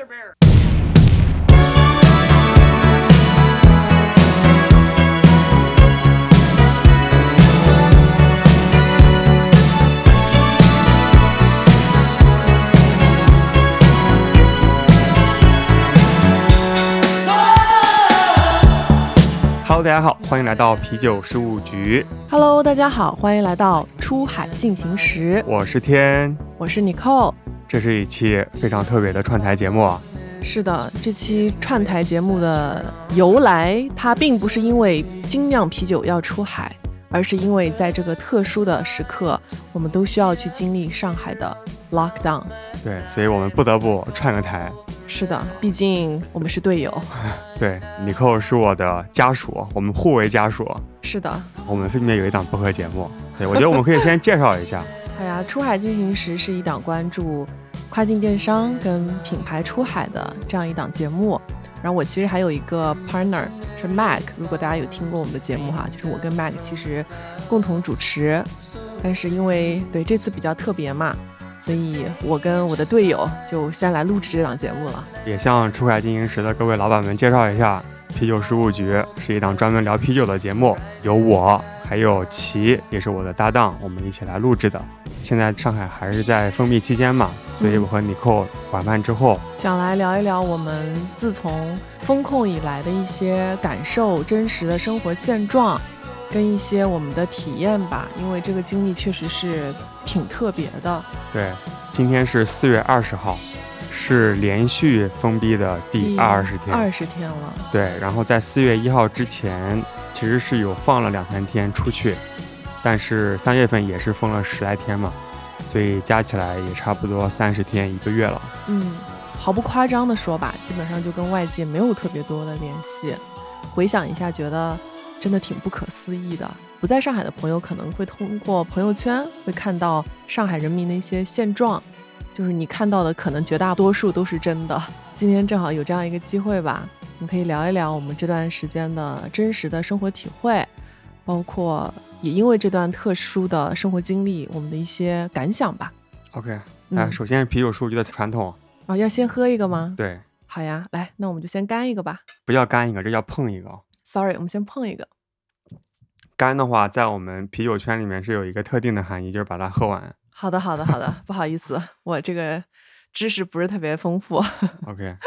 Brother Bear. Hello，大家好，欢迎来到啤酒事务局，Hello，大家好，欢迎来到出海进行时，我是天，我是 Nicole。这是一期非常特别的串台节目啊。是的，这期串台节目的由来，它并不是因为精酿啤酒要出海，而是因为在这个特殊的时刻，我们都需要去经历上海的 lockdown。对，所以我们不得不串个台。是的，毕竟我们是队友。对，尼寇是我的家属，我们互为家属。是的，我们分别有一档播客节目。对，我觉得我们可以先介绍一下。哎呀，出海进行时是一档关注跨境电商跟品牌出海的这样一档节目。然后我其实还有一个 partner 是 Mac，如果大家有听过我们的节目哈，就是我跟 Mac 其实共同主持，但是因为对这次比较特别嘛，所以我跟我的队友就先来录制这档节目了。也向出海进行时的各位老板们介绍一下，啤酒事务局是一档专门聊啤酒的节目，有我还有齐，也是我的搭档，我们一起来录制的。现在上海还是在封闭期间嘛，所以我和尼寇晚饭之后，想来聊一聊我们自从封控以来的一些感受、真实的生活现状，跟一些我们的体验吧。因为这个经历确实是挺特别的。对，今天是四月二十号，是连续封闭的第二十天。二十天了，对，然后在四月一号之前，其实是有放了两三天出去，但是三月份也是封了十来天嘛，所以加起来也差不多三十天一个月了。嗯，毫不夸张的说吧，基本上就跟外界没有特别多的联系。回想一下，觉得真的挺不可思议的。不在上海的朋友可能会通过朋友圈会看到上海人民的一些现状，就是你看到的可能绝大多数都是真的。今天正好有这样一个机会吧，我们可以聊一聊我们这段时间的真实的生活体会，包括也因为这段特殊的生活经历，我们的一些感想吧。OK，那、嗯，首先是啤酒数据的传统，啊，要先喝一个吗？对，好呀，来，那我们就先干一个吧。不叫干一个，这叫碰一个。Sorry，我们先碰一个。干的话，在我们啤酒圈里面是有一个特定的含义，就是把它喝完。好的，好的，好的，不好意思，我这个知识不是特别丰富。OK，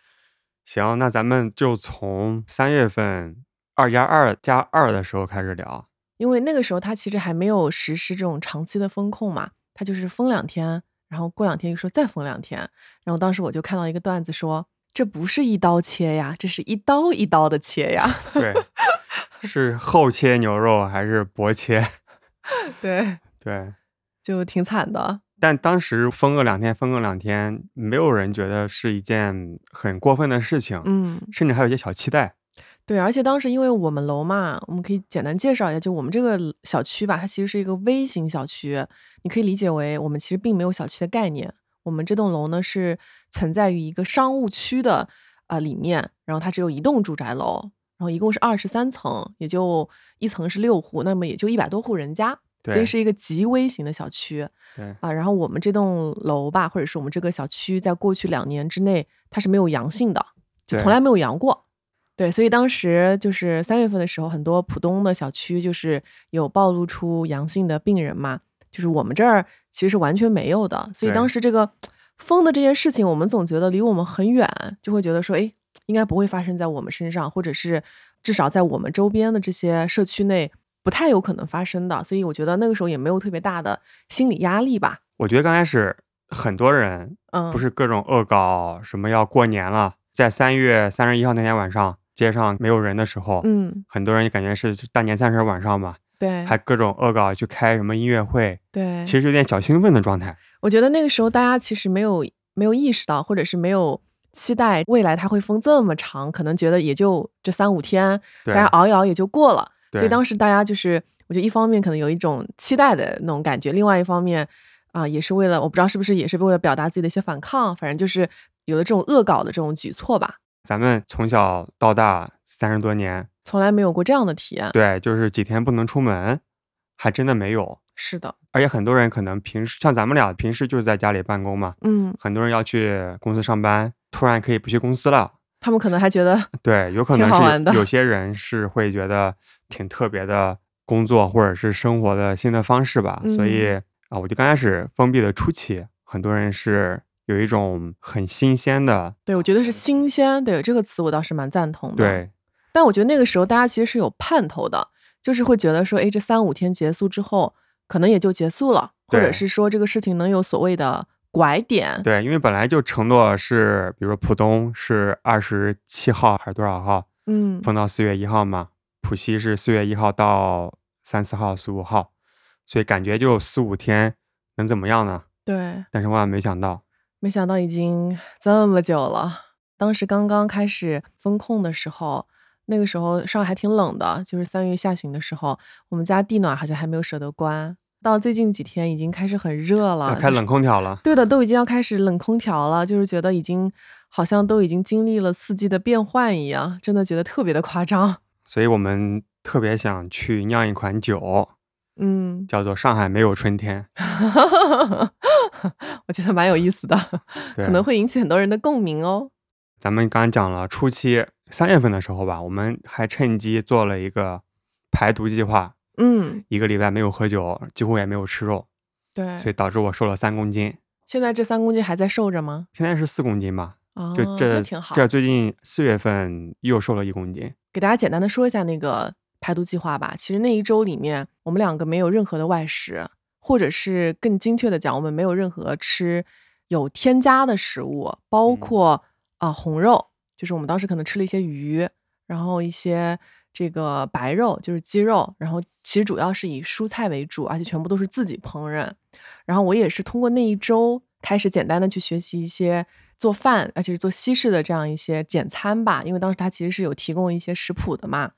行，那咱们就从三月份二加二加二的时候开始聊。因为那个时候它其实还没有实施这种长期的风控嘛，它就是封两天，然后过两天又说再封两天。然后当时我就看到一个段子说，这不是一刀切呀，这是一刀一刀的切呀。对，是厚切牛肉还是薄切？对，对，就挺惨的。但当时封个两天，封个两天，没有人觉得是一件很过分的事情，嗯，甚至还有一些小期待。对，而且当时因为我们楼嘛，我们可以简单介绍一下，就我们这个小区吧，它其实是一个微型小区，你可以理解为我们其实并没有小区的概念。我们这栋楼呢是存在于一个商务区的呃里面，然后它只有一栋住宅楼，然后一共是二十三层，也就一层是六户，那么也就一百多户人家，所以是一个极微型的小区。对，啊，然后我们这栋楼吧，或者是我们这个小区，在过去两年之内，它是没有阳性的，就从来没有阳过。对，所以当时就是三月份的时候，很多浦东的小区就是有暴露出阳性的病人嘛，就是我们这儿其实是完全没有的。所以当时这个封的这件事情，我们总觉得离我们很远，就会觉得说，哎，应该不会发生在我们身上，或者是至少在我们周边的这些社区内不太有可能发生的。所以我觉得那个时候也没有特别大的心理压力吧。我觉得刚开始很多人嗯，不是各种恶搞，什么要过年了，在三月三十一号那天晚上，街上没有人的时候，嗯，很多人就感觉是大年三十晚上嘛，对，还各种恶搞去开什么音乐会，对。其实有点小兴奋的状态。我觉得那个时候大家其实没有没有意识到，或者是没有期待未来它会封这么长，可能觉得也就这三五天，对大家熬一熬也就过了。所以当时大家就是，我觉得一方面可能有一种期待的那种感觉，另外一方面啊、也是为了我不知道是不是也是为了表达自己的一些反抗，反正就是有了这种恶搞的这种举措吧，咱们从小到大三十多年，从来没有过这样的体验。对，就是几天不能出门，还真的没有。是的，而且很多人可能平时像咱们俩平时就是在家里办公嘛，嗯，很多人要去公司上班，突然可以不去公司了。他们可能还觉得 对，有可能是有些人是会觉得挺特别的工作或者是生活的新的方式吧。所以嗯啊，我就刚开始封闭的初期，很多人是有一种很新鲜的，对，我觉得是新鲜，对这个词我倒是蛮赞同的。，对但我觉得那个时候大家其实是有盼头的，就是会觉得说，哎，这三五天结束之后，可能也就结束了，或者是说这个事情能有所谓的拐点。对，因为本来就承诺是，比如说浦东是二十七号还是多少号嗯，封到四月一号嘛，浦西是四月一号到三四号、四五号，所以感觉就四五天能怎么样呢？对，但是万万没想到，没想到已经这么久了。当时刚刚开始封控的时候，那个时候上海还挺冷的，就是三月下旬的时候，我们家地暖好像还没有舍得关。到最近几天已经开始很热了，开冷空调了。对的，都已经要开始冷空调了，就是觉得已经好像都已经经历了四季的变换一样，真的觉得特别的夸张。所以我们特别想去酿一款酒，嗯，叫做“上海没有春天 我觉得蛮有意思的，”，可能会引起很多人的共鸣哦。咱们刚刚讲了初期三月份的时候吧，我们还趁机做了一个排毒计划，嗯，一个礼拜没有喝酒，几乎也没有吃肉，对。所以导致我瘦了三公斤，现在这三公斤还在瘦着吗？现在是四公斤吧。哦，就这挺好。这最近四月份又瘦了一公斤。给大家简单的说一下那个排毒计划吧。其实那一周里面，我们两个没有任何的外食，或者是更精确的讲，我们没有任何吃有添加的食物，包嗯括啊、红肉，就是我们当时可能吃了一些鱼，然后一些这个白肉，就是鸡肉，然后其实主要是以蔬菜为主，而且全部都是自己烹饪。然后我也是通过那一周开始简单的去学习一些做饭，而且是做西式的这样一些简餐吧，因为当时他其实是有提供一些食谱的嘛。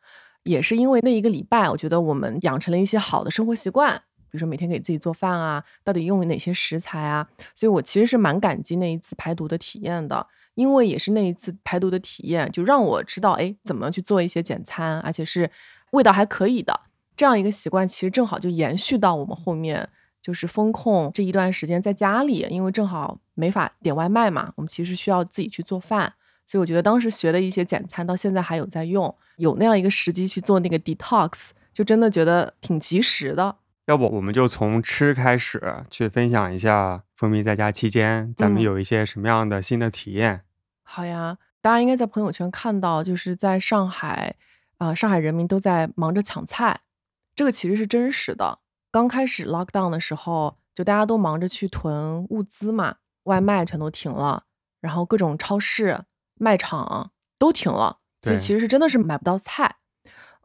也是因为那一个礼拜，我觉得我们养成了一些好的生活习惯，比如说每天给自己做饭啊，到底用哪些食材啊，所以我其实是蛮感激那一次排毒的体验的，因为也是那一次排毒的体验，就让我知道，哎，怎么去做一些简餐，而且是味道还可以的这样一个习惯，其实正好就延续到我们后面。就是风控这一段时间在家里，因为正好没法点外卖嘛，我们其实需要自己去做饭，所以我觉得当时学的一些简餐到现在还有在用，有那样一个时机去做那个 detox，就真的觉得挺及时的。要不我们就从吃开始去分享一下封闭在家期间咱们嗯有一些什么样的新的体验。好呀，大家应该在朋友圈看到，就是在上海，啊、上海人民都在忙着抢菜，这个其实是真实的。刚开始 lockdown 的时候，就大家都忙着去囤物资嘛，外卖全都停了，然后各种超市、卖场都停了，所以其实是真的是买不到菜。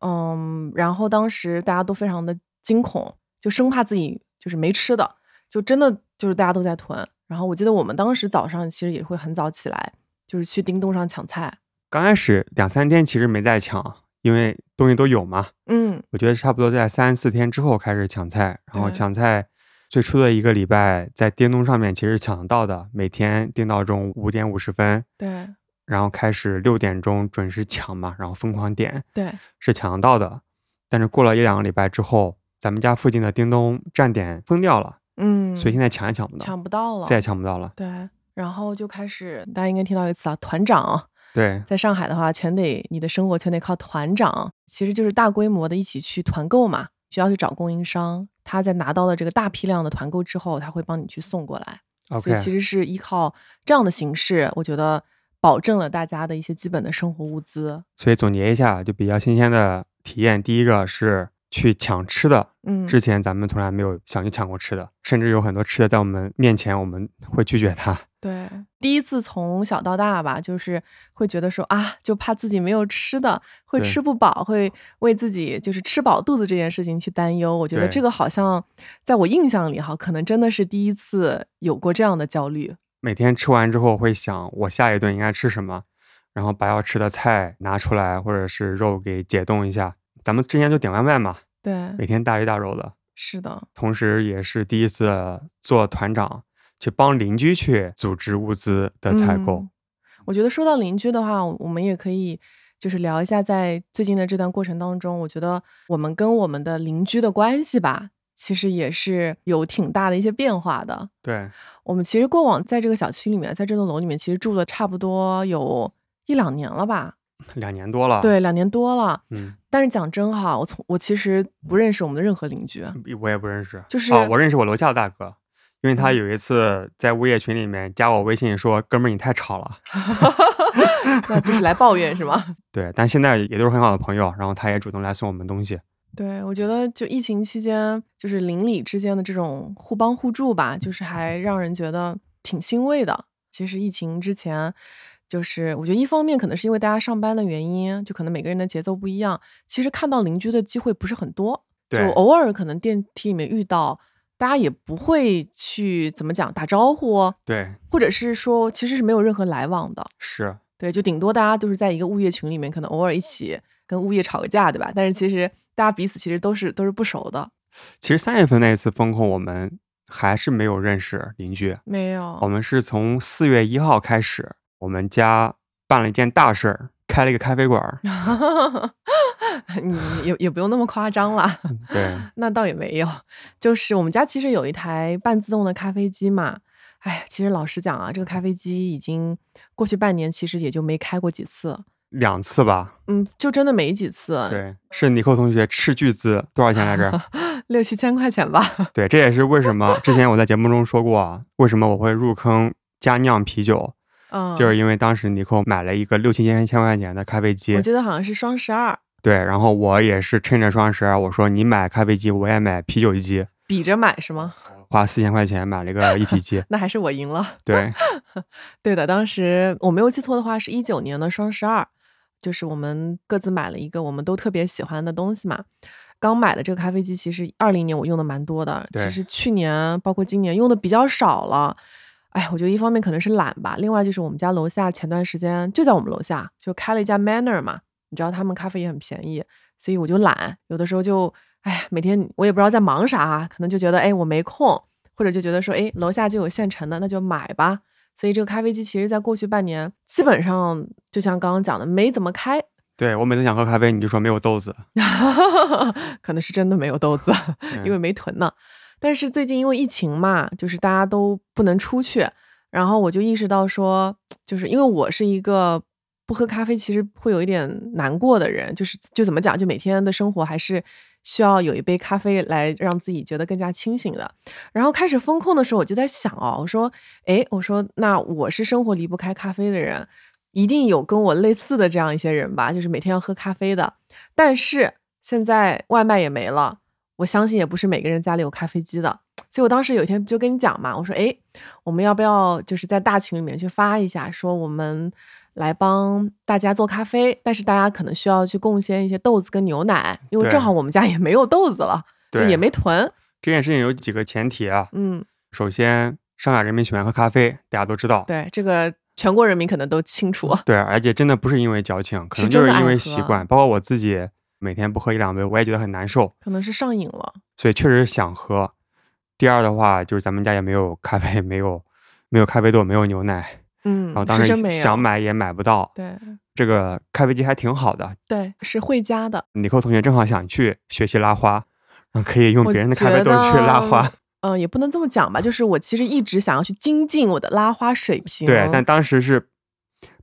嗯，然后当时大家都非常的惊恐，就生怕自己就是没吃的，就真的就是大家都在囤。然后我记得我们当时早上其实也会很早起来，就是去叮咚上抢菜。刚开始两三天其实没在抢，因为东西都有嘛。嗯，我觉得差不多在三四天之后开始抢菜，然后抢菜最初的一个礼拜在叮咚上面其实抢得到的，每天定闹钟五点五十分，对然后开始六点钟准时抢嘛，然后疯狂点对，是抢得到的。但是过了一两个礼拜之后，咱们家附近的叮咚站点封掉了，嗯，所以现在抢也抢不到，抢不到了。再也抢不到了。对，然后就开始，大家应该听到一个词啊，团长。对在上海的话，全得你的生活全得靠团长，其实就是大规模的一起去团购嘛，需要去找供应商，他在拿到了这个大批量的团购之后，他会帮你去送过来。所以其实是依靠这样的形式，我觉得保证了大家的一些基本的生活物资。所以总结一下，就比较新鲜的体验，第一个是去抢吃的，嗯，之前咱们从来没有想去抢过吃的，甚至有很多吃的在我们面前，我们会拒绝它。对，第一次从小到大吧，就是会觉得说啊，就怕自己没有吃的，会吃不饱，会为自己就是吃饱肚子这件事情去担忧。我觉得这个好像在我印象里哈，可能真的是第一次有过这样的焦虑。每天吃完之后会想，我下一顿应该吃什么，然后把要吃的菜拿出来，或者是肉给解冻一下。咱们之前就点外卖嘛，对，每天大鱼大肉的，是的，同时也是第一次做团长，去帮邻居去组织物资的采购。嗯我觉得说到邻居的话，我们也可以就是聊一下，在最近的这段过程当中，我觉得我们跟我们的邻居的关系吧，其实也是有挺大的一些变化的。对，我们其实过往在这个小区里面，在这栋楼里面，其实住了差不多有一两年了吧？两年多了。，对，两年多了。嗯，但是讲真哈，我从我其实不认识我们的任何邻居，我也不认识。就是哦，我认识我楼下的大哥，因为他嗯有一次在物业群里面加我微信说：“哥们儿，你太吵了。那就是来抱怨是吗？” 对，但现在也都是很好的朋友，然后他也主动来送我们东西。对，我觉得就疫情期间，就是邻里之间的这种互帮互助吧，就是还让人觉得挺欣慰的。其实疫情之前，就是我觉得一方面可能是因为大家上班的原因，就可能每个人的节奏不一样，其实看到邻居的机会不是很多，就偶尔可能电梯里面遇到，大家也不会去怎么讲打招呼，对，或者是说其实是没有任何来往的。是，对，就顶多大家都是在一个物业群里面，可能偶尔一起跟物业吵个架，对吧？但是其实大家彼此其实都是都是不熟的，其实三月份那一次风控，我们还是没有认识邻居。没有。我们是从四月一号开始，我们家办了一件大事儿，开了一个咖啡馆儿。你也也不用那么夸张啦，对，那倒也没有。就是我们家其实有一台半自动的咖啡机嘛，哎，其实老实讲啊，这个咖啡机已经过去半年，其实也就没开过几次，两次吧。嗯，就真的没几次，对，是尼寇同学斥巨资多少钱来着？六七千块钱吧。对，这也是为什么之前我在节目中说过啊，为什么我会入坑佳酿啤酒，嗯，就是因为当时尼寇买了一个六七千千块钱的咖啡机我，记得好像是双十二，对，然后我也是趁着双十二，我说你买咖啡机，我也买啤酒机，比着买是吗？花四千块钱买了一个一体机，那还是我赢了。对，对的，当时我没有记错的话，是一九年的双十二，就是我们各自买了一个我们都特别喜欢的东西嘛。刚买的这个咖啡机，其实二零年我用的蛮多的，其实去年包括今年用的比较少了。哎，我觉得一方面可能是懒吧，另外就是我们家楼下前段时间就在我们楼下就开了一家 Manner 嘛，你知道他们咖啡也很便宜，所以我就懒，有的时候就哎每天我也不知道在忙啥啊，可能就觉得哎我没空，或者就觉得说哎楼下就有现成的，那就买吧。所以这个咖啡机其实在过去半年基本上就像刚刚讲的没怎么开，对我每次想喝咖啡，你就说没有豆子，可能是真的没有豆子，因为没囤呢。但是最近因为疫情嘛，就是大家都不能出去，然后我就意识到说，就是因为我是一个不喝咖啡其实会有一点难过的人，就是就怎么讲，就每天的生活还是需要有一杯咖啡来让自己觉得更加清醒的。然后开始风控的时候，我就在想哦，我说，诶，我说那我是生活离不开咖啡的人，一定有跟我类似的这样一些人吧，就是每天要喝咖啡的。但是现在外卖也没了，我相信也不是每个人家里有咖啡机的。所以我当时有一天就跟你讲嘛，我说，诶，我们要不要就是在大群里面去发一下，说我们来帮大家做咖啡，但是大家可能需要去贡献一些豆子跟牛奶，因为正好我们家也没有豆子了，就对，也没囤。这件事情有几个前提啊。嗯，首先，上海人民喜欢喝咖啡，大家都知道。对，这个全国人民可能都清楚。对，而且真的不是因为矫情，可能就是因为习惯。包括我自己每天不喝一两杯，我也觉得很难受，可能是上瘾了。所以确实想喝。第二的话，就是咱们家也没有咖啡，没有没有咖啡豆，没有牛奶，嗯然后，当时。想买也买不到。对这个咖啡机还挺好的，对，是会加的。李寇同学正好想去学习拉花，然后可以用别人的咖啡豆去拉花。嗯、也不能这么讲吧，就是我其实一直想要去精进我的拉花水平。对，但当时是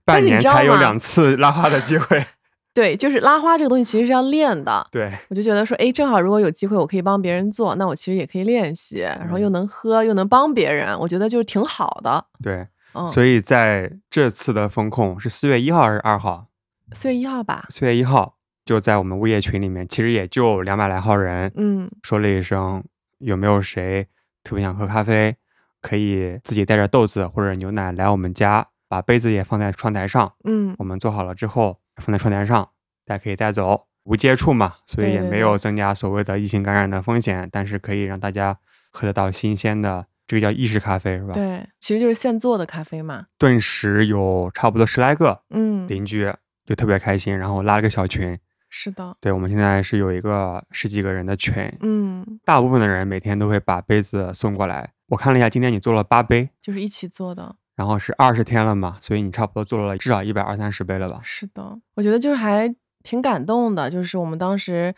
半年才有两次拉花的机会。对，就是拉花这个东西其实是要练的。对，我就觉得说，哎，正好如果有机会我可以帮别人做，那我其实也可以练习，然后又嗯能喝又能帮别人，我觉得就是挺好的。对，嗯，所以在这次的风控是四月一号还是二号？四月一号吧。四月一号就在我们物业群里面，其实也就两百来号人，嗯说了一声有没有谁特别想喝咖啡，可以自己带着豆子或者牛奶来我们家，把杯子也放在窗台上，嗯，我们做好了之后放在窗台上，大家可以带走，无接触嘛，所以也没有增加所谓的疫情感染的风险，但是可以让大家喝得到新鲜的，这个叫意式咖啡是吧？对，其实就是现做的咖啡嘛。顿时有差不多十来个嗯，邻居就特别开心，然后拉了个小群。是的。对，我们现在是有一个十几个人的群，嗯，大部分的人每天都会把杯子送过来。我看了一下，今天你做了八杯，就是一起做的。然后是二十天了嘛，所以你差不多做了至少一百二三十杯了吧？是的，我觉得就是还挺感动的，就是我们当时，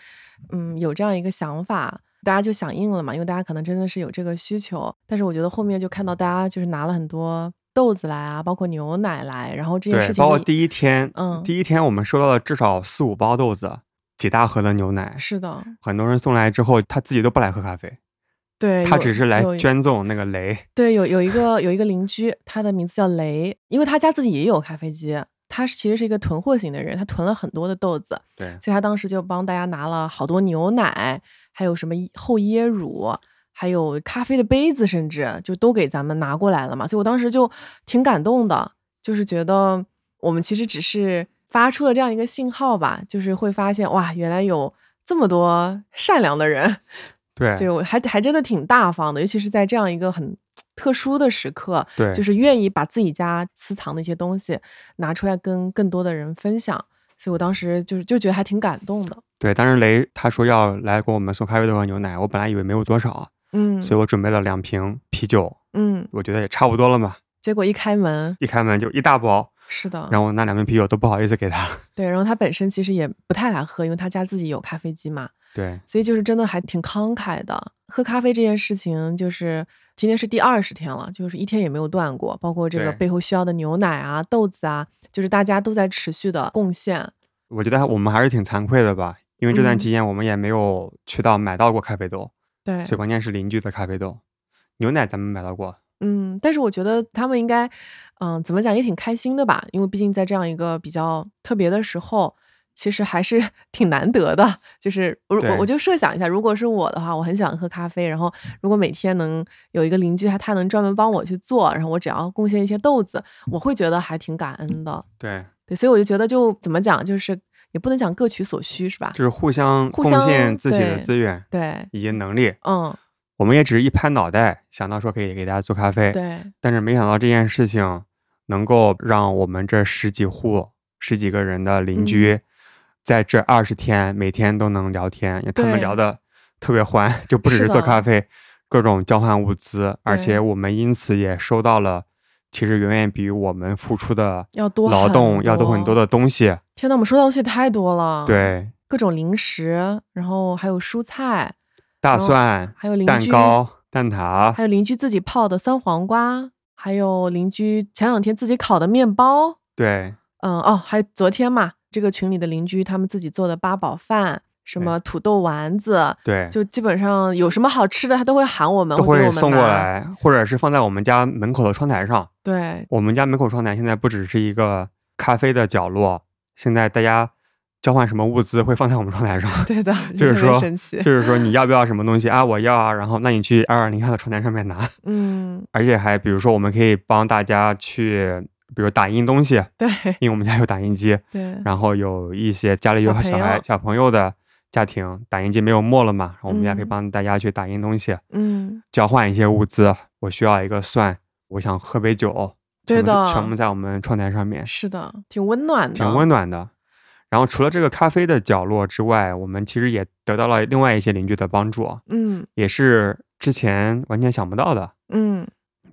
嗯，有这样一个想法，大家就响应了嘛，因为大家可能真的是有这个需求。但是我觉得后面就看到大家就是拿了很多豆子来啊，包括牛奶来，然后这件事，情包括第一天，嗯第一天我们收到了至少四五包豆子，几大盒的牛奶。是的，很多人送来之后，他自己都不来喝咖啡，对，他只是来捐赠那个雷。对，有有一个有一个邻居，他的名字叫雷，因为他家自己也有咖啡机，他其实是一个囤货型的人，他囤了很多的豆子，对，所以他当时就帮大家拿了好多牛奶，还有什么椰厚椰乳，还有咖啡的杯子，甚至就都给咱们拿过来了嘛。所以我当时就挺感动的，就是觉得我们其实只是发出了这样一个信号吧，就是会发现哇，原来有这么多善良的人，对，就还还真的挺大方的，尤其是在这样一个很特殊的时刻，对，就是愿意把自己家私藏的一些东西拿出来跟更多的人分享。所以我当时就是就觉得还挺感动的。对。当时雷他说要来给我们送咖啡豆和牛奶，我本来以为没有多少，嗯，所以我准备了两瓶啤酒，嗯，我觉得也差不多了嘛。结果一开门，一开门就一大包，是的，然后我那两瓶啤酒都不好意思给他。对，然后他本身其实也不太爱喝，因为他家自己有咖啡机嘛，对，所以就是真的还挺慷慨的。喝咖啡这件事情，就是今天是第二十天了，就是一天也没有断过，包括这个背后需要的牛奶啊、豆子啊，就是大家都在持续的贡献。我觉得我们还是挺惭愧的吧，因为这段嗯期间我们也没有渠道买到过咖啡豆，对，最关键是邻居的咖啡豆，牛奶咱们买到过。嗯，但是我觉得他们应该，嗯，怎么讲也挺开心的吧，因为毕竟在这样一个比较特别的时候，其实还是 挺难得的。就是我我我就设想一下，如果是我的话，我很喜欢喝咖啡，然后如果每天能有一个邻居，他他能专门帮我去做，然后我只要贡献一些豆子，我会觉得还挺感恩的。对，对，所以我就觉得就怎么讲，就是也不能讲各取所需，是吧？就是互相贡献自己的资源对，以及能力。嗯，我们也只是一拍脑袋想到说可以给大家做咖啡，对，但是没想到这件事情能够让我们这十几户、十几个人的邻嗯居，在这二十天每天都能聊天，因为他们聊的特别欢，就不只是做咖啡，各种交换物资，而且我们因此也收到了，其实远远比我们付出的要多劳动要多很多多的东西。天呐，我们收到的东西太多了。。对，各种零食，然后还有蔬菜，大蒜、还有蛋糕、蛋挞还，有邻居自己泡的酸黄瓜，还有邻居前两天自己烤的面包，对嗯哦，还有昨天嘛，这个群里的邻居他们自己做的八宝饭，什么土豆丸子，对，就基本上有什么好吃的，他都会喊我们，都会。送过来，或者是放在我们家门口的窗台上。对，我们家门口窗台现在不只是一个咖啡的角落，现在大家交换什么物资会放在我们窗台上。对的，就是说，就是说你 要不要什么东西啊？我要啊，然后那你去二二零二的窗台上面拿，嗯，而且还比如说我们可以帮大家去，比如打印东西，对因为我们家有打印机，对，然后有一些家里有小孩小朋友的家庭，打印机没有墨了嘛，然后我们家可以嗯帮大家去打印东西，嗯，交换一些物资。我需要一个蒜，我想喝杯酒，对的全部在我们窗台上面。是的，挺温暖的，挺温暖的。然后除了这个咖啡的角落之外，我们其实也得到了另外一些邻居的帮助，嗯也是之前完全想不到的。嗯。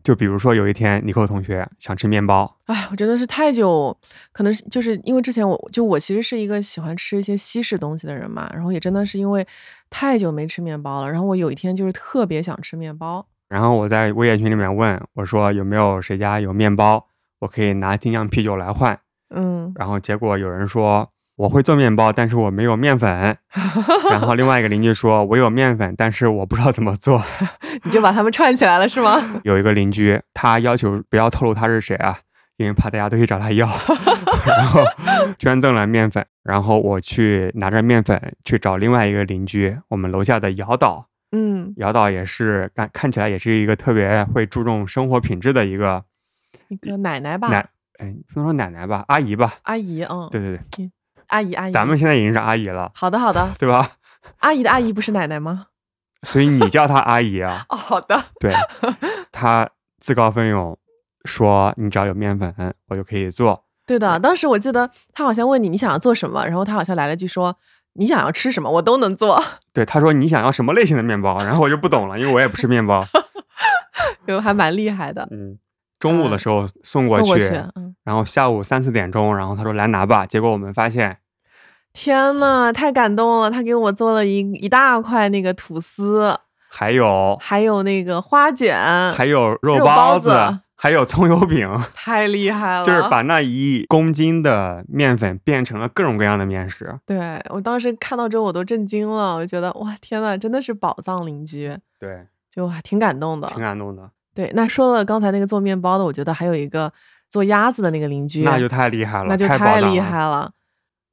就比如说有一天，尼克同学想吃面包，哎，我真的是太久，可能是就是因为之前我就我其实是一个喜欢吃一些西式东西的人嘛，然后也真的是因为太久没吃面包了，然后我有一天就是特别想吃面包，然后我在微信群里面问我说有没有谁家有面包，我可以拿精酿啤酒来换。嗯，然后结果有人说我会做面包，但是我没有面粉。然后另外一个邻居说我有面粉，但是我不知道怎么做。你就把他们串起来了是吗？有一个邻居，他要求不要透露他是谁啊，因为怕大家都去找他要，然后捐赠了面粉，然后我去拿着面粉去找另外一个邻居，我们楼下的姚导，嗯，姚导也是看看起来也是一个特别会注重生活品质的一个一个奶奶吧，奶，哎，不能说奶奶吧，阿姨吧，阿姨，嗯，对对对，阿姨阿姨，咱们现在已经是阿姨了，好的好的，对吧？阿姨的阿姨不是奶奶吗？所以你叫她阿姨啊，哦，好的，对，她自告奋勇说你只要有面粉，我就可以做。对的，当时我记得她好像问你你想要做什么，然后她好像来了句说你想要吃什么我都能做，对，她说你想要什么类型的面包，然后我就不懂了，因为我也不吃面包。就还蛮厉害的，嗯，中午的时候送过去，送过去，嗯，然后下午三四点钟，然后她说来拿吧，结果我们发现天呐，太感动了！他给我做了一一大块那个吐司，还有还有那个花卷，还有肉肉包包子还有葱油饼，太厉害了！就是把那一公斤的面粉变成了各种各样的面食。对我当时看到之后我都震惊了，我觉得哇天呐，真的是宝藏邻居，对，就还挺感动的。挺感动的，对，那说了刚才那个做面包的，我觉得还有一个做鸭子的那个邻居，那就太厉害了，那就太太厉。害了。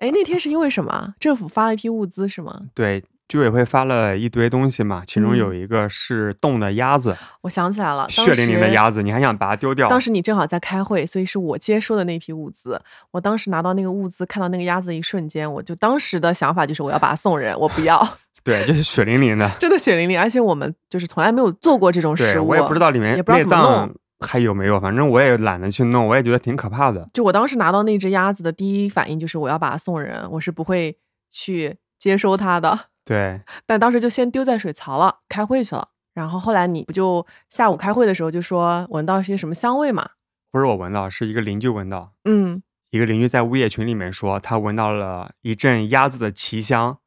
哎，那天是因为什么？政府发了一批物资是吗？对，居委会发了一堆东西嘛，其中嗯有一个是冻的鸭子，我想起来了，当血淋淋的鸭子，你还想把它丢掉？当时你正好在开会，所以是我接收的那批物资。我当时拿到那个物资，看到那个鸭子的一瞬间，我就当时的想法就是我要把它送人，我不要，对，就是血淋淋的。真的血淋淋。而且我们就是从来没有做过这种食物，我也不知道里面也不知道内怎么弄脏还有没有，反正我也懒得去弄，我也觉得挺可怕的。就我当时拿到那只鸭子的第一反应就是我要把它送人，我是不会去接收它的。对，但当时就先丢在水槽了，开会去了。然后后来你不就下午开会的时候就说闻到一些什么香味嘛？不是我闻到，是一个邻居闻到。嗯，一个邻居在物业群里面说，他闻到了一阵鸭子的奇香，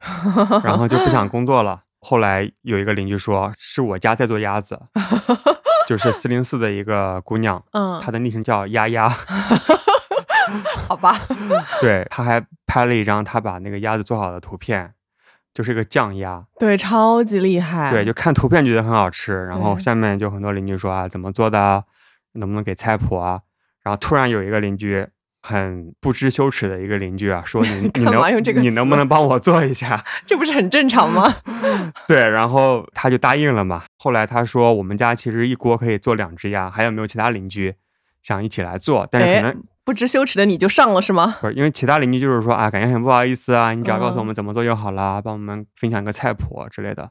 然后就不想 工作了。后来有一个邻居说，是我家在做鸭子，就是四零四的一个姑娘，嗯，她的昵称叫丫丫。好吧，对，她还拍了一张她把那个鸭子做好的图片，就是一个酱鸭。对，超级厉害。对，就看图片觉得很好吃，然后下面就很多邻居说啊，怎么做的啊，能不能给菜谱啊？然后突然有一个邻居很不知羞耻的一个邻居啊，说你 你能你能不能帮我做一下？这不是很正常吗？对，然后他就答应了嘛。后来他说我们家其实一锅可以做两只鸭，还有没有其他邻居想一起来做？但是可哎能不知羞耻的你就上了是吗？不是因为其他邻居就是说啊，感觉很不好意思啊，你只要告诉我嗯们怎么做就好啦，帮我们分享一个菜谱之类的。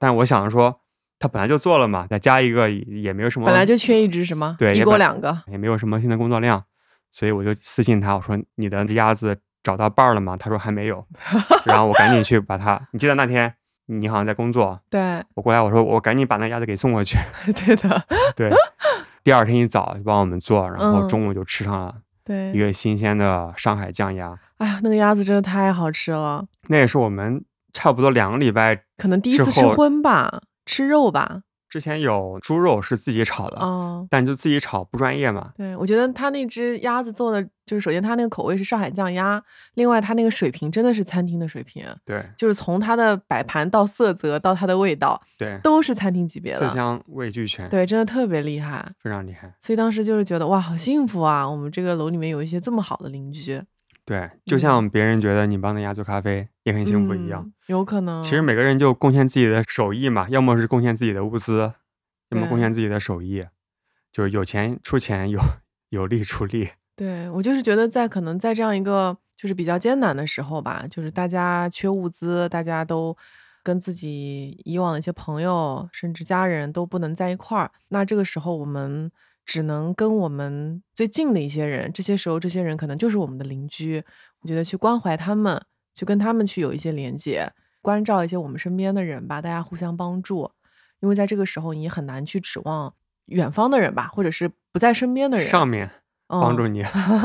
但我想说，他本来就做了嘛，再加一个也也没有什么，本来就缺一只是吗？对一锅两个。也没有什么新的工作量，所以我就私信他，我说你的鸭子找到伴儿了吗？他说还没有，然后我赶紧去把它，你记得那天你好像在工作，对。我过来我说我赶紧把那鸭子给送过去，对的，对，第二天一早就帮我们做，然后嗯。中午就吃上了对。一。个新鲜的上海酱鸭，哎呀，那个鸭子真的太好吃了，那也是我们差不多两个礼拜可能第一次吃荤吧，吃肉吧。之前有猪肉是自己炒的，哦，但就自己炒不专业嘛，对，我觉得他那只鸭子做的，就是首先它那个口味是上海酱鸭，另外它那个水平真的是餐厅的水平，对就是从它的摆盘到色泽到它的味道对，都是餐厅级别的，色香味俱全，对，真的特别厉害。非常厉害。所以当时就是觉得哇，好幸福啊！我们这个楼里面有一些这么好的邻居，对，就像别人觉得你帮那鸭做咖啡也很幸福一样。嗯，有可能。其实每个人就贡献自己的手艺嘛，要么是贡献自己的物资，要么贡献自己的手艺，就是有钱出钱，有有力出力。对我就是觉得在可能在这样一个就是比较艰难的时候吧，就是大家缺物资，大家都跟自己以往的一些朋友甚至家人都不能在一块儿，那这个时候我们只能跟我们最近的一些人，这些时候这些人可能就是我们的邻居，我觉得去关怀他们，去跟他们去有一些连接，关照一些我们身边的人吧，大家互相帮助，因为在这个时候你很难去指望远方的人吧，或者是不在身边的人上面帮助嗯你，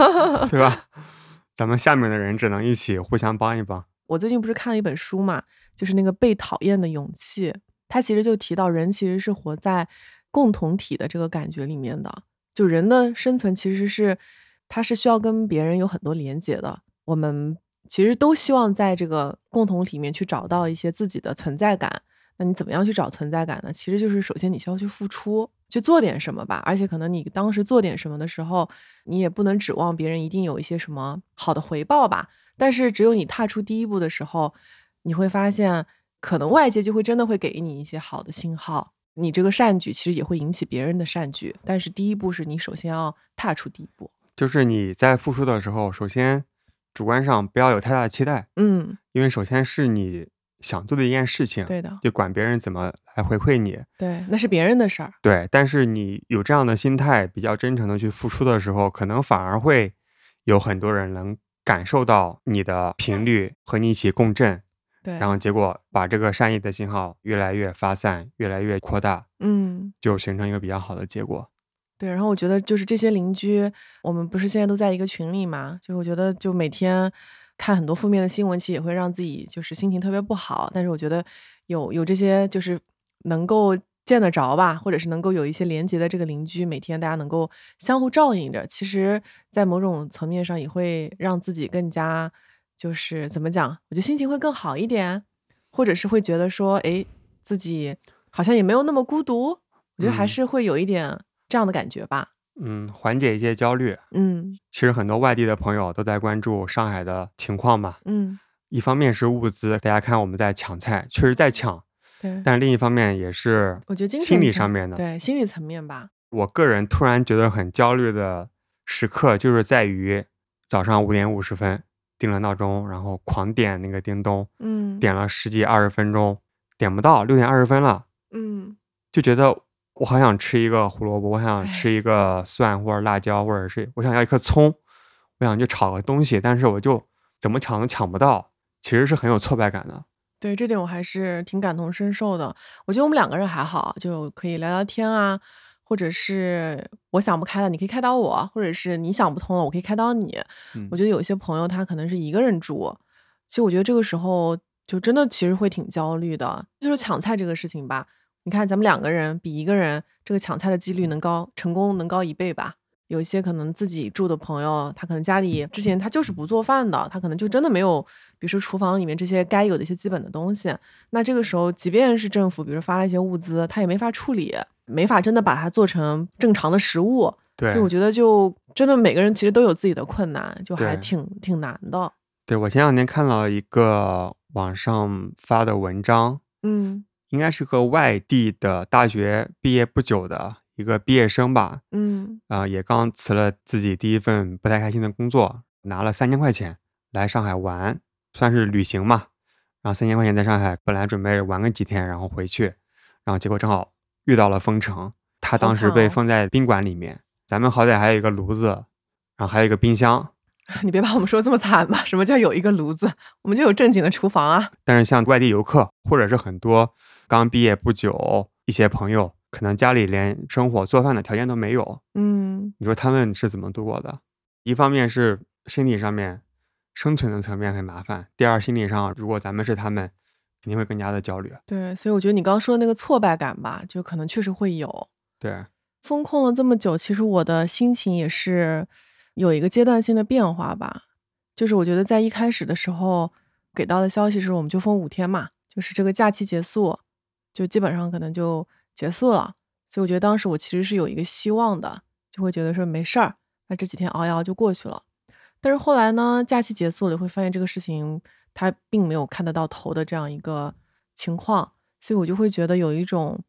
对吧？咱们下面的人只能一起互相帮一帮。我最近不是看了一本书嘛，就是那个被讨厌的勇气，它其实就提到人其实是活在共同体的这个感觉里面的，就人的生存其实是它是需要跟别人有很多连接的。我们其实都希望在这个共同体里面去找到一些自己的存在感。那你怎么样去找存在感呢？其实就是首先你需要去付出，去做点什么吧。而且可能你当时做点什么的时候，你也不能指望别人一定有一些什么好的回报吧。但是只有你踏出第一步的时候，你会发现，可能外界就会真的会给你一些好的信号。你这个善举其实也会引起别人的善举，但是第一步是你首先要踏出第一步。就是你在付出的时候，首先主观上不要有太大的期待，嗯，因为首先是你想做的一件事情，对的，就管别人怎么来回馈你。对，那是别人的事儿。对，但是你有这样的心态，比较真诚的去付出的时候，可能反而会有很多人能感受到你的频率和你一起共振，对，然后结果把这个善意的信号越来越发散，越来越扩大，嗯，就形成一个比较好的结果。对，然后我觉得就是这些邻居，我们不是现在都在一个群里嘛，就我觉得就每天看很多负面的新闻，其实也会让自己就是心情特别不好。但是我觉得有有这些就是能够见得着吧，或者是能够有一些连接的这个邻居，每天大家能够相互照应着，其实，在某种层面上也会让自己更加就是怎么讲？我觉得心情会更好一点，或者是会觉得说，哎，自己好像也没有那么孤独。我觉得还嗯是会有一点这样的感觉吧。嗯，缓解一些焦虑。嗯其实很多外地的朋友都在关注上海的情况嘛。嗯，一方面是物资，大家看我们在抢菜，确实在抢，对。但另一方面也是我觉得精心理上面的。对心理层面吧。我个人突然觉得很焦虑的时刻，就是在于早上五点五十分定了闹钟，然后狂点那个叮咚，嗯点了十几二十分钟，点不到，六点二十分了，嗯就觉得我好想吃一个胡萝卜，我想吃哎一个蒜或者辣椒，或者是我想要一颗葱，我想去炒个东西，但是我就怎么抢都抢不到，其实是很有挫败感的。对这点我还是挺感同身受的。我觉得我们两个人还好，就可以聊聊天啊，或者是我想不开了，你可以开导我，或者是你想不通了，我可以开导你。嗯我觉得有一些朋友他可能是一个人住，其实我觉得这个时候就真的其实会挺焦虑的。就是抢菜这个事情吧，你看咱们两个人比一个人这个抢菜的几率能高，成功能高一倍吧。有一些可能自己住的朋友，他可能家里之前他就是不做饭的，他可能就真的没有，比如说厨房里面这些该有的一些基本的东西。那这个时候，即便是政府，比如发了一些物资，他也没法处理，没法真的把它做成正常的食物。对所以我觉得就真的每个人其实都有自己的困难，就还挺挺难的。对，我前两天看了一个网上发的文章，嗯应该是个外地的大学毕业不久的一个毕业生吧，嗯啊、也刚辞了自己第一份不太开心的工作，拿了三千块钱来上海玩，算是旅行嘛。然后三千块钱在上海，本来准备玩个几天，然后回去，然后结果正好遇到了封城，他当时被封在宾馆里面。咱们好歹还有一个炉子，然后还有一个冰箱，你别把我们说这么惨吧？什么叫有一个炉子？我们就有正经的厨房啊。但是像外地游客，或者是很多刚毕业不久一些朋友，可能家里连生火做饭的条件都没有，嗯你说他们是怎么度过的？一方面是身体上面生存的层面很麻烦，第二心理上，如果咱们是他们，肯定会更加的焦虑。对，所以我觉得你刚刚说的那个挫败感吧，就可能确实会有。对，风控了这么久，其实我的心情也是有一个阶段性的变化吧。就是我觉得在一开始的时候给到的消息是，我们就封五天嘛，就是这个假期结束，就基本上可能就结束了。所以我觉得当时我其实是有一个希望的，就会觉得说没事儿，那这几天熬一熬就过去了。但是后来呢，假期结束了，会发现这个事情它并没有看得到头的这样一个情况，所以我就会觉得有一种，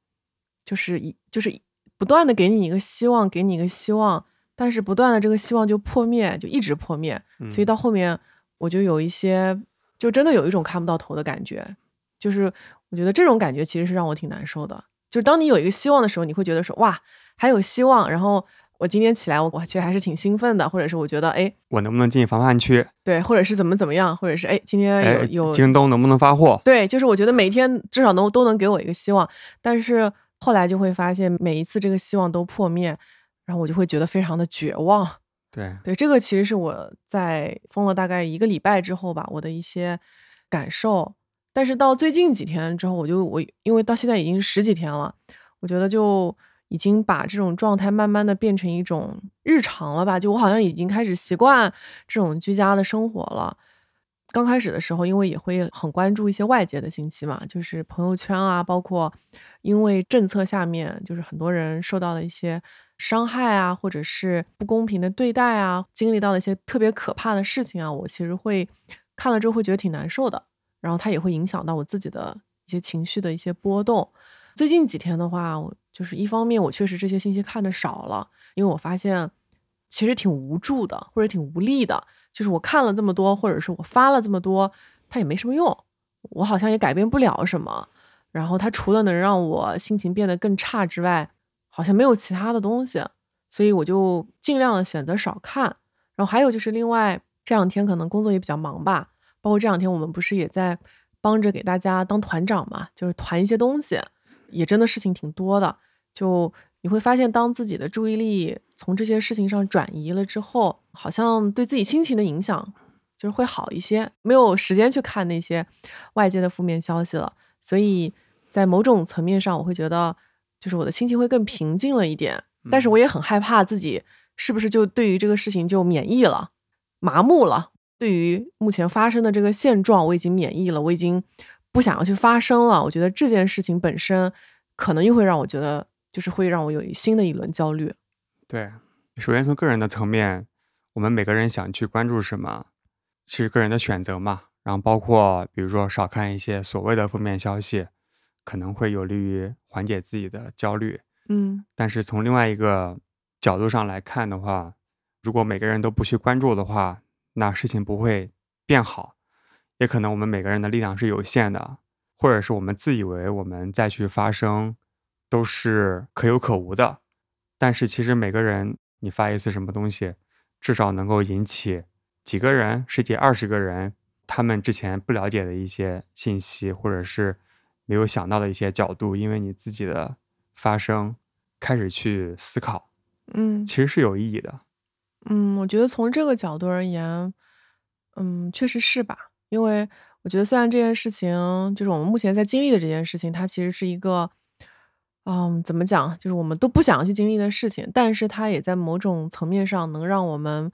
就是一就是不断的给你一个希望，给你一个希望，但是不断的这个希望就破灭，就一直破灭，所以嗯。到后面我就有一些，就真的有一种看不到头的感觉，就是我觉得这种感觉其实是让我挺难受的，就是当你有一个希望的时候，你会觉得说哇还有希望，然后我今天起来我我其实还是挺兴奋的，或者是我觉得哎我能不能进防范区？对，或者是怎么怎么样，或者是哎今天有哎，有京东能不能发货？对，就是我觉得每天至少能都能给我一个希望，但是后来就会发现每一次这个希望都破灭，然后我就会觉得非常的绝望。对，对，这个其实是我在封了大概一个礼拜之后吧，我的一些感受。但是到最近几天之后，我就我因为到现在已经十几天了，我觉得就已经把这种状态慢慢的变成一种日常了吧，就我好像已经开始习惯这种居家的生活了。刚开始的时候，因为也会很关注一些外界的信息嘛，就是朋友圈啊，包括因为政策下面，就是很多人受到了一些伤害啊，或者是不公平的对待啊，经历到了一些特别可怕的事情啊，我其实会看了之后会觉得挺难受的，然后它也会影响到我自己的一些情绪的一些波动。最近几天的话，就是一方面我确实这些信息看的少了，因为我发现其实挺无助的，或者挺无力的。就是我看了这么多，或者是我发了这么多，它也没什么用，我好像也改变不了什么。然后它除了能让我心情变得更差之外，好像没有其他的东西，所以我就尽量的选择少看。然后还有就是另外这两天可能工作也比较忙吧，包括这两天我们不是也在帮着给大家当团长嘛，就是团一些东西，也真的事情挺多的。就你会发现，当自己的注意力从这些事情上转移了之后，好像对自己心情的影响就是会好一些，没有时间去看那些外界的负面消息了。所以在某种层面上，我会觉得就是我的心情会更平静了一点。但是我也很害怕自己是不是就对于这个事情就免疫了、麻木了。对于目前发生的这个现状，我已经免疫了，我已经不想要去发生了。我觉得这件事情本身可能又会让我觉得，就是会让我有新的一轮焦虑。对，首先从个人的层面，我们每个人想去关注什么，其实个人的选择嘛。然后包括比如说少看一些所谓的负面消息，可能会有利于缓解自己的焦虑。嗯，但是从另外一个角度上来看的话，如果每个人都不去关注的话，那事情不会变好。也可能我们每个人的力量是有限的，或者是我们自以为我们再去发声都是可有可无的。但是其实每个人你发一次什么东西，至少能够引起几个人、十几、二十个人，他们之前不了解的一些信息，或者是没有想到的一些角度，因为你自己的发声开始去思考，嗯其实是有意义的。嗯，我觉得从这个角度而言，嗯，确实是吧。因为我觉得虽然这件事情就是我们目前在经历的这件事情，它其实是一个，嗯，怎么讲，就是我们都不想要去经历的事情，但是它也在某种层面上能让我们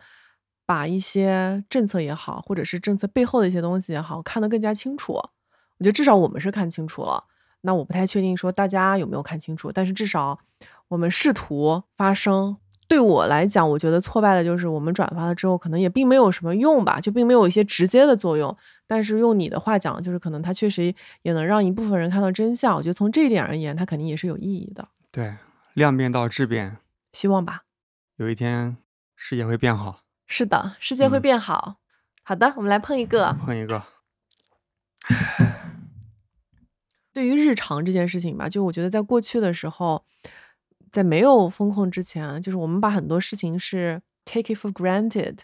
把一些政策也好，或者是政策背后的一些东西也好，看得更加清楚。我觉得至少我们是看清楚了。那我不太确定说大家有没有看清楚，但是至少我们试图发声。对我来讲，我觉得挫败的就是我们转发了之后，可能也并没有什么用吧，就并没有一些直接的作用。但是用你的话讲，就是可能它确实也能让一部分人看到真相。我觉得从这一点而言，它肯定也是有意义的。对，量变到质变，希望吧。有一天世界会变好。是的，世界会嗯变好。好的，我们来碰一个。碰一个，对于日常这件事情吧，就我觉得在过去的时候，在没有风控之前，就是我们把很多事情是 take it for granted，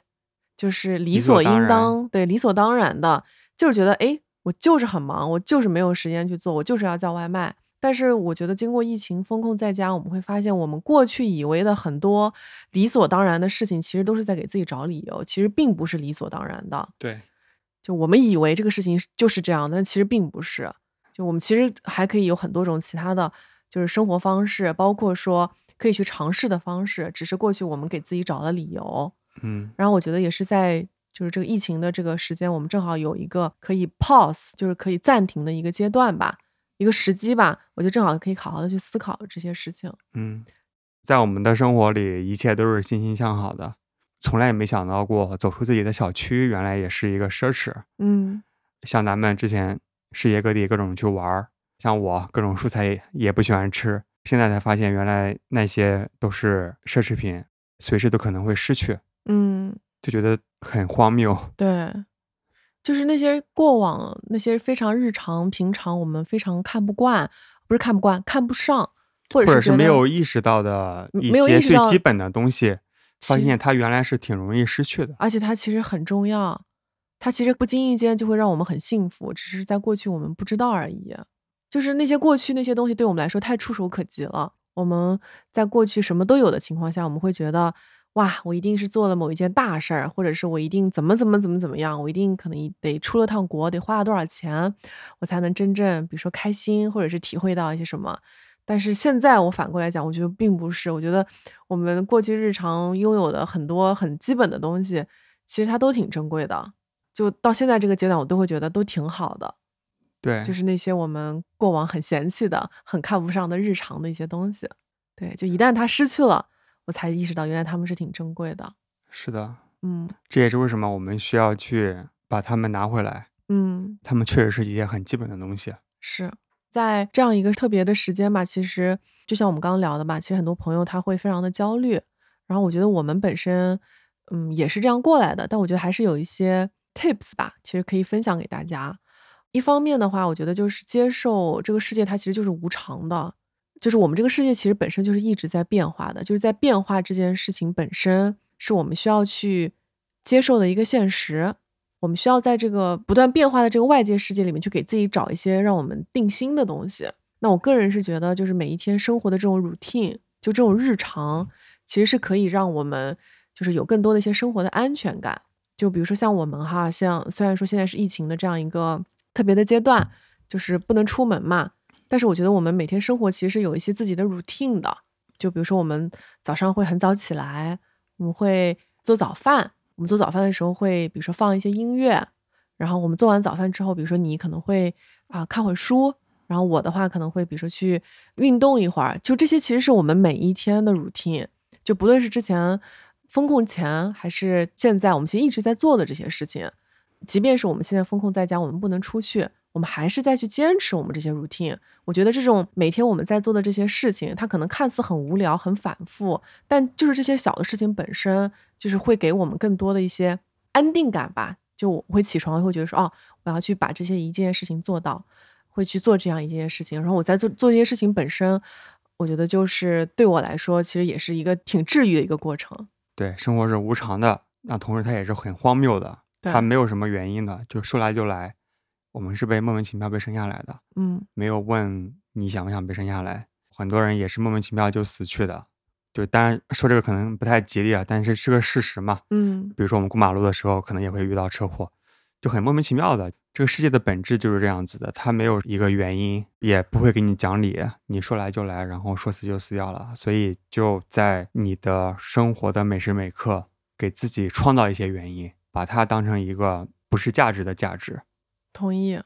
就是理理所所应当对，理所当然的，就是觉得，哎，我就是很忙，我就是没有时间去做，我就是要叫外卖。但是我觉得经过疫情风控在家，我们会发现，我们过去以为的很多理所当然的事情，其实都是在给自己找理由，其实并不是理所当然的。对，就我们以为这个事情是就是这样，但其实并不是。就我们其实还可以有很多种其他的就是生活方式，包括说可以去尝试的方式，只是过去我们给自己找了理由。嗯，然后我觉得也是在就是这个疫情的这个时间，我们正好有一个可以 pause，就是可以暂停的一个阶段吧，一个时机吧，我就正好可以好好的去思考这些事情。嗯，在我们的生活里，一切都是欣欣向好的，从来也没想到过走出自己的小区，原来也是一个奢侈。嗯像咱们之前世界各地各种去玩儿，像我各种蔬菜也也不喜欢吃，现在才发现原来那些都是奢侈品，随时都可能会失去，嗯，就觉得很荒谬。对，就是那些过往那些非常日常平常我们非常看不惯，不是看不惯，看不上，或者是没有意识到的一没有些最基本的东西，发现它原来是挺容易失去的。而且它其实很重要，它其实不经意间就会让我们很幸福，只是在过去我们不知道而已。就是那些过去那些东西对我们来说太触手可及了。我们在过去什么都有的情况下，我们会觉得哇，我一定是做了某一件大事儿，或者是我一定怎么怎么怎么怎么样，我一定可能得出了趟国，得花了多少钱，我才能真正比如说开心，或者是体会到一些什么。但是现在我反过来讲，我觉得并不是。我觉得我们过去日常拥有的很多很基本的东西，其实它都挺珍贵的。就到现在这个阶段，我都会觉得都挺好的。对，就是那些我们过往很嫌弃的、很看不上的日常的一些东西。对，就一旦它失去了，我才意识到原来他们是挺珍贵的。是的，嗯这也是为什么我们需要去把它们拿回来。嗯，他们确实是一些很基本的东西。是在这样一个特别的时间吧，其实就像我们刚刚聊的吧，其实很多朋友他会非常的焦虑。然后我觉得我们本身，嗯，也是这样过来的，但我觉得还是有一些 tips 吧，其实可以分享给大家。一方面的话，我觉得就是接受这个世界它其实就是无常的，就是我们这个世界其实本身就是一直在变化的，就是在变化这件事情本身是我们需要去接受的一个现实。我们需要在这个不断变化的这个外界世界里面去给自己找一些让我们定心的东西。那我个人是觉得，就是每一天生活的这种 routine，就这种日常，其实是可以让我们就是有更多的一些生活的安全感。就比如说像我们哈，像虽然说现在是疫情的这样一个特别的阶段，就是不能出门嘛，但是我觉得我们每天生活其实是有一些自己的 routine 的。就比如说我们早上会很早起来，我们会做早饭。我们做早饭的时候会，比如说放一些音乐。然后我们做完早饭之后，比如说你可能会啊看会书。然后我的话可能会，比如说去运动一会儿。就这些其实是我们每一天的 routine。就不论是之前风控前，还是现在，我们其实一直在做的这些事情。即便是我们现在风控在家，我们不能出去。我们还是在去坚持我们这些 routine。我觉得这种每天我们在做的这些事情，它可能看似很无聊、很反复，但就是这些小的事情本身，就是会给我们更多的一些安定感吧。就我会起床会觉得说，哦，我要去把这些一件事情做到，会去做这样一件事情。然后我在做做这些事情本身，我觉得就是对我来说，其实也是一个挺治愈的一个过程。对，生活是无常的，那同时它也是很荒谬的，它没有什么原因的，就说来就来。我们是被莫名其妙被生下来的，嗯，没有问你想不想被生下来。很多人也是莫名其妙就死去的，就当然说这个可能不太吉利啊，但是是个事实嘛，嗯。比如说我们过马路的时候，可能也会遇到车祸，就很莫名其妙的。这个世界的本质就是这样子的，它没有一个原因，也不会给你讲理，你说来就来，然后说死就死掉了。所以就在你的生活的每时每刻，给自己创造一些原因，把它当成一个不是价值的价值。同意，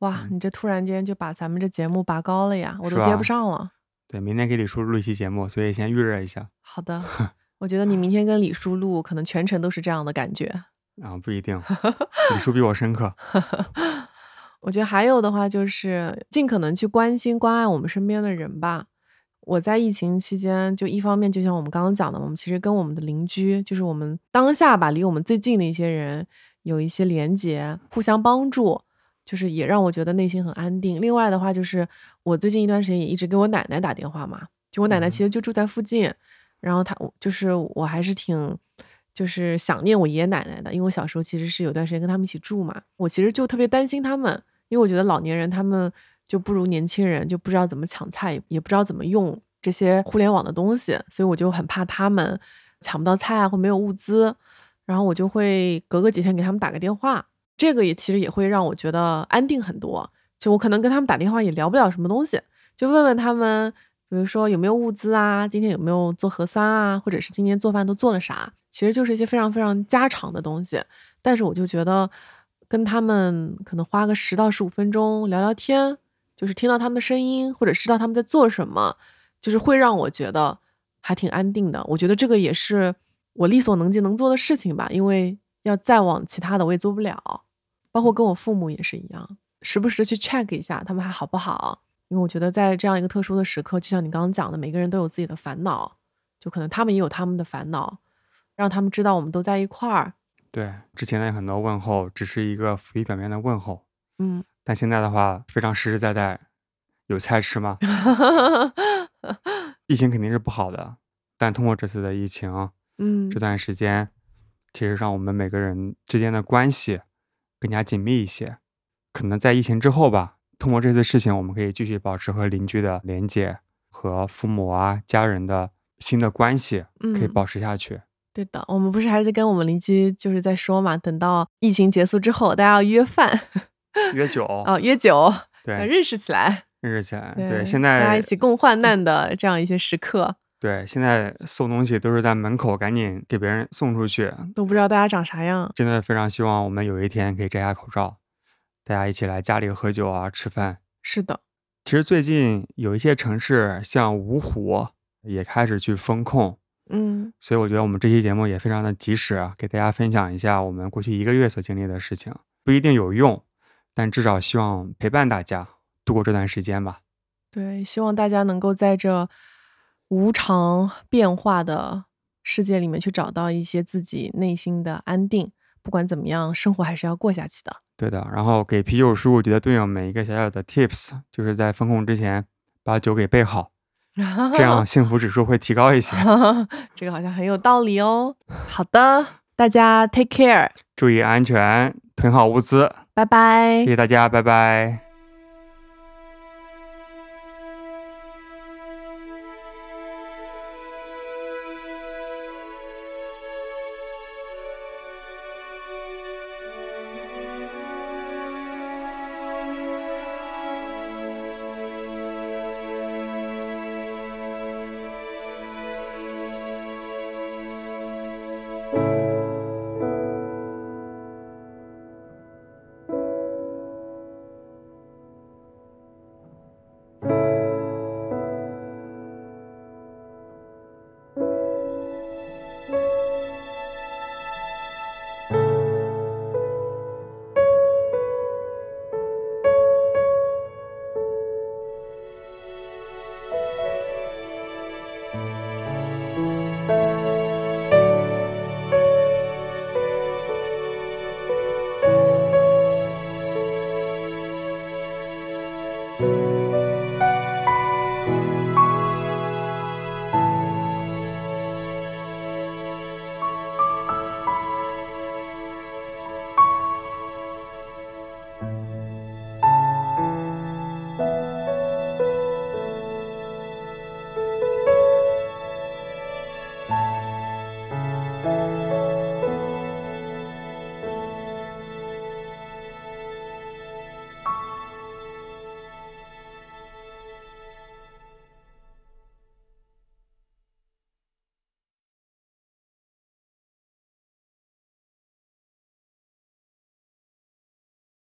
哇！你这突然间就把咱们这节目拔高了呀，我都接不上了。对，明天给李叔录一期节目，所以先预热一下。好的，我觉得你明天跟李叔录，可能全程都是这样的感觉。啊，不一定，李叔比我深刻。我觉得还有的话就是尽可能去关心关爱我们身边的人吧。我在疫情期间，就一方面就像我们刚刚讲的，我们其实跟我们的邻居，就是我们当下吧，离我们最近的一些人有一些连接，互相帮助。就是也让我觉得内心很安定。另外的话，就是我最近一段时间也一直给我奶奶打电话嘛。就我奶奶其实就住在附近，然后她就是我还是挺就是想念我爷爷奶奶的，因为我小时候其实是有段时间跟他们一起住嘛。我其实就特别担心他们，因为我觉得老年人他们就不如年轻人，就不知道怎么抢菜，也不知道怎么用这些互联网的东西，所以我就很怕他们抢不到菜啊，或没有物资。然后我就会隔个几天给他们打个电话。这个也其实也会让我觉得安定很多。就我可能跟他们打电话也聊不了什么东西，就问问他们，比如说有没有物资啊，今天有没有做核酸啊，或者是今天做饭都做了啥，其实就是一些非常非常家常的东西。但是我就觉得跟他们可能花个十到十五分钟聊聊天，就是听到他们的声音，或者知道他们在做什么，就是会让我觉得还挺安定的。我觉得这个也是我力所能及能做的事情吧，因为要再往其他的我也做不了。包括跟我父母也是一样，时不时的去 check 一下他们还好不好，因为我觉得在这样一个特殊的时刻，就像你刚刚讲的，每个人都有自己的烦恼，就可能他们也有他们的烦恼，让他们知道我们都在一块儿。对，之前的很多问候只是一个浮于表面的问候，嗯，但现在的话非常实实在在，有菜吃吗？疫情肯定是不好的，但通过这次的疫情，嗯，这段时间，其实让我们每个人之间的关系。更加紧密一些，可能在疫情之后吧，通过这次事情，我们可以继续保持和邻居的连接，和父母啊、家人的新的关系，可以保持下去。对的，我们不是还在跟我们邻居就是在说嘛，等到疫情结束之后，大家要约饭，约酒哦，约酒，对，认识起来，认识起来，对，现在大家一起共患难的这样一些时刻。对，现在送东西都是在门口，赶紧给别人送出去，都不知道大家长啥样。真的非常希望我们有一天可以摘下口罩，大家一起来家里喝酒啊，吃饭。是的，其实最近有一些城市，像芜湖也开始去封控，嗯，所以我觉得我们这期节目也非常的及时，给大家分享一下我们过去一个月所经历的事情，不一定有用，但至少希望陪伴大家度过这段时间吧。对，希望大家能够在这。无常变化的世界里面去找到一些自己内心的安定。不管怎么样，生活还是要过下去的。对的。然后给啤酒十五局的队友们一个小小的 tips，就是在封控之前把酒给备好，这样幸福指数会提高一些。这个好像很有道理哦。好的，大家 take care，注意安全，囤好物资。拜拜。谢谢大家，拜拜。